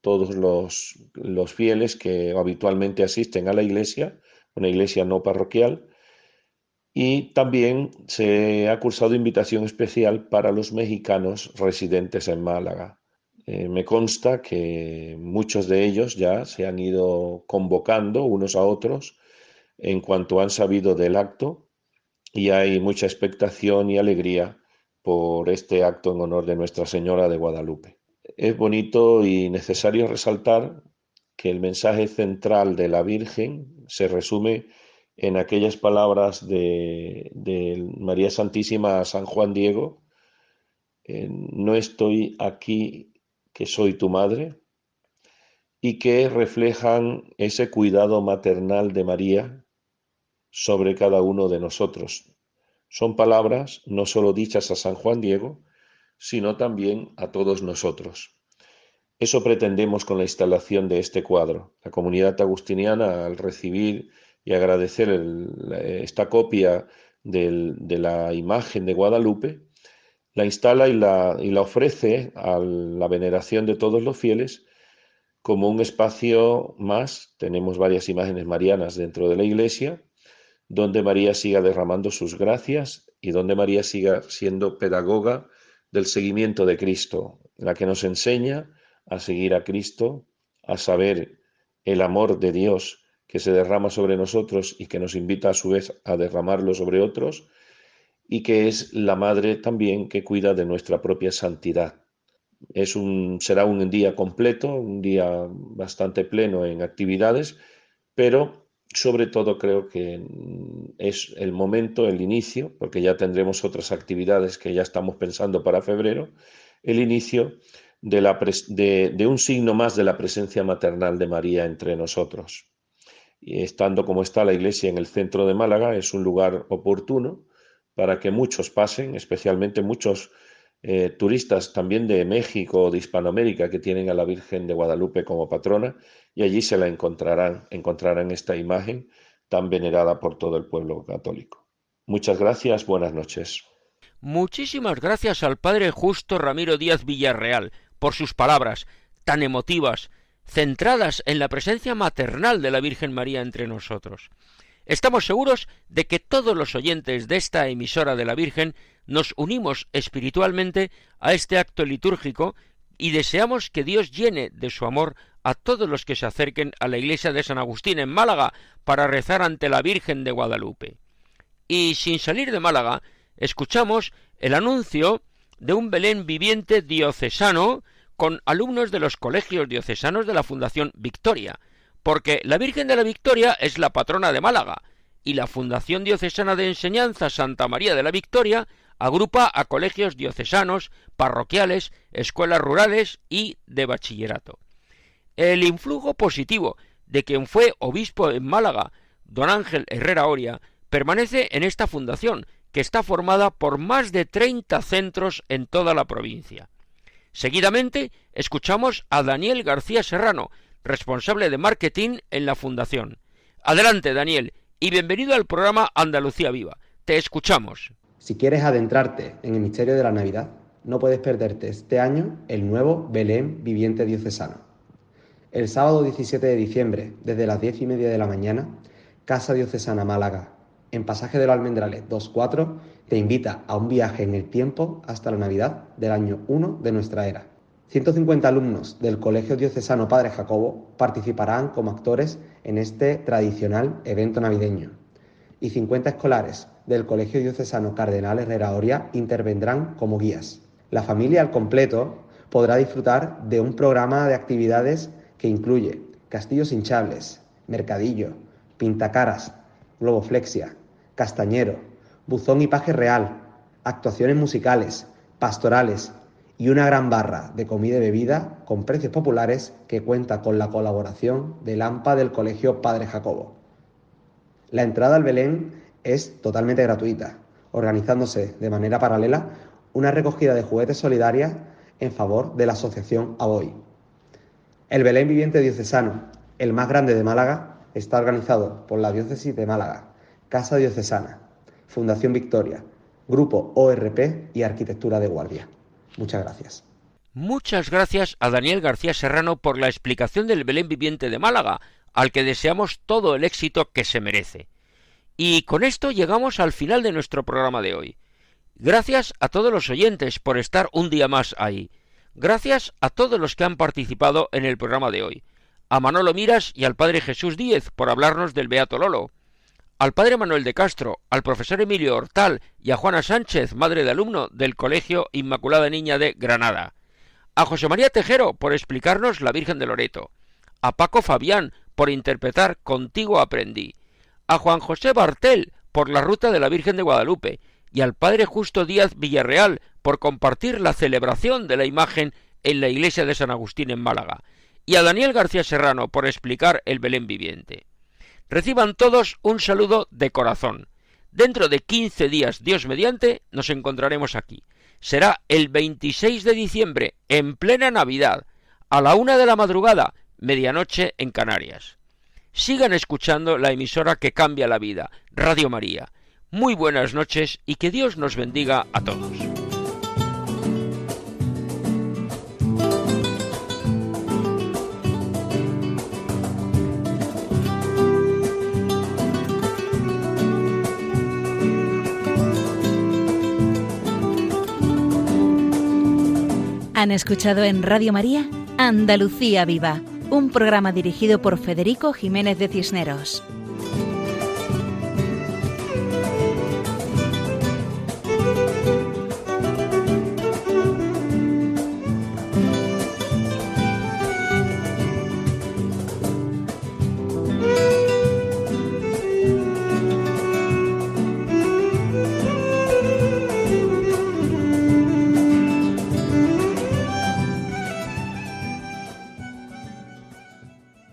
todos los, fieles que habitualmente asisten a la iglesia, una iglesia no parroquial, y también se ha cursado invitación especial para los mexicanos residentes en Málaga. Eh, me consta que muchos de ellos ya se han ido convocando unos a otros en cuanto han sabido del acto y hay mucha expectación y alegría por este acto en honor de Nuestra Señora de Guadalupe es bonito y necesario resaltar que el mensaje central de la Virgen se resume en aquellas palabras de, María Santísima a San Juan Diego, no estoy aquí que soy tu madre, y que reflejan ese cuidado maternal de María sobre cada uno de nosotros. Son palabras no solo dichas a San Juan Diego, sino también a todos nosotros. Eso pretendemos con la instalación de este cuadro. La comunidad agustiniana, al recibir y agradecer esta copia de la imagen de Guadalupe, la instala y la, y la ofrece a la veneración de todos los fieles como un espacio más. Tenemos varias imágenes marianas dentro de la iglesia, donde María siga derramando sus gracias y donde María siga siendo pedagoga del seguimiento de Cristo, la que nos enseña a seguir a Cristo, a saber el amor de Dios que se derrama sobre nosotros y que nos invita a su vez a derramarlo sobre otros, y que es la madre también que cuida de nuestra propia santidad. Es un, será un día completo, un día bastante pleno en actividades, pero sobre todo creo que es el momento, el inicio, porque ya tendremos otras actividades que ya estamos pensando para febrero, el inicio de, la de, un signo más de la presencia maternal de María entre nosotros. Y estando como está la iglesia en el centro de Málaga, es un lugar oportuno para que muchos pasen, especialmente muchos eh, turistas también de México o de Hispanoamérica que tienen a la Virgen de Guadalupe como patrona y allí se la encontrarán, encontrarán esta imagen tan venerada por todo el pueblo católico. Muchas gracias, buenas noches. Muchísimas gracias al padre Justo Ramiro Díaz Villarreal por sus palabras tan emotivas, centradas en la presencia maternal de la Virgen María entre nosotros. Estamos seguros de que todos los oyentes de esta emisora de la Virgen nos unimos espiritualmente a este acto litúrgico y deseamos que Dios llene de su amor a todos los que se acerquen a la iglesia de San Agustín en Málaga para rezar ante la Virgen de Guadalupe. Y sin salir de Málaga, escuchamos el anuncio de un Belén viviente diocesano con alumnos de los colegios diocesanos de la Fundación Victoria, porque la Virgen de la Victoria es la patrona de Málaga, y la Fundación Diocesana de Enseñanza Santa María de la Victoria agrupa a colegios diocesanos, parroquiales, escuelas rurales y de bachillerato. El influjo positivo de quien fue obispo en Málaga, don Ángel Herrera Oria, permanece en esta fundación, que está formada por más de 30 centros en toda la provincia. Seguidamente escuchamos a Daniel García Serrano, responsable de marketing en la fundación. Adelante, Daniel, y bienvenido al programa Andalucía Viva. Te escuchamos. Si quieres adentrarte en el misterio de la Navidad, no puedes perderte este año el nuevo Belén Viviente Diocesano. El sábado 17 de diciembre, desde las 10 y media de la mañana, Casa Diocesana Málaga, en Pasaje de los Almendrales 2.4, te invita a un viaje en el tiempo hasta la Navidad del año 1 de nuestra era. 150 alumnos del Colegio Diocesano Padre Jacobo participarán como actores en este tradicional evento navideño y 50 escolares del Colegio Diocesano Cardenal Herrera Oria intervendrán como guías. La familia al completo podrá disfrutar de un programa de actividades que incluye castillos hinchables, mercadillo, pintacaras, globoflexia, castañero, buzón y paje real, actuaciones musicales, pastorales, y una gran barra de comida y bebida con precios populares que cuenta con la colaboración del AMPA del Colegio Padre Jacobo. La entrada al Belén es totalmente gratuita, organizándose de manera paralela una recogida de juguetes solidaria en favor de la asociación ABOI. El Belén Viviente Diocesano, el más grande de Málaga, está organizado por la Diócesis de Málaga, Casa Diocesana, Fundación Victoria, Grupo ORP y Arquitectura de Guardia. Muchas gracias. Muchas gracias a Daniel García Serrano por la explicación del Belén Viviente de Málaga, al que deseamos todo el éxito que se merece. Y con esto llegamos al final de nuestro programa de hoy. Gracias a todos los oyentes por estar un día más ahí. Gracias a todos los que han participado en el programa de hoy. A Manolo Miras y al Padre Jesús Díez por hablarnos del Beato Lolo. Al padre Manuel de Castro, al profesor Emilio Hortal y a Juana Sánchez, madre de alumno del Colegio Inmaculada Niña de Granada, a José María Tejero por explicarnos la Virgen de Loreto, a Paco Fabián por interpretar Contigo aprendí, a Juan José Bartel por la ruta de la Virgen de Guadalupe y al padre Justo Díaz Villarreal por compartir la celebración de la imagen en la iglesia de San Agustín en Málaga, y a Daniel García Serrano por explicar el Belén viviente. Reciban todos un saludo de corazón. Dentro de quince días, Dios mediante, nos encontraremos aquí. Será el 26 de diciembre, en plena Navidad, a la una de la madrugada, medianoche en Canarias. Sigan escuchando la emisora que cambia la vida, Radio María. Muy buenas noches y que Dios nos bendiga a todos. Han escuchado en Radio María Andalucía Viva, un programa dirigido por Federico Jiménez de Cisneros.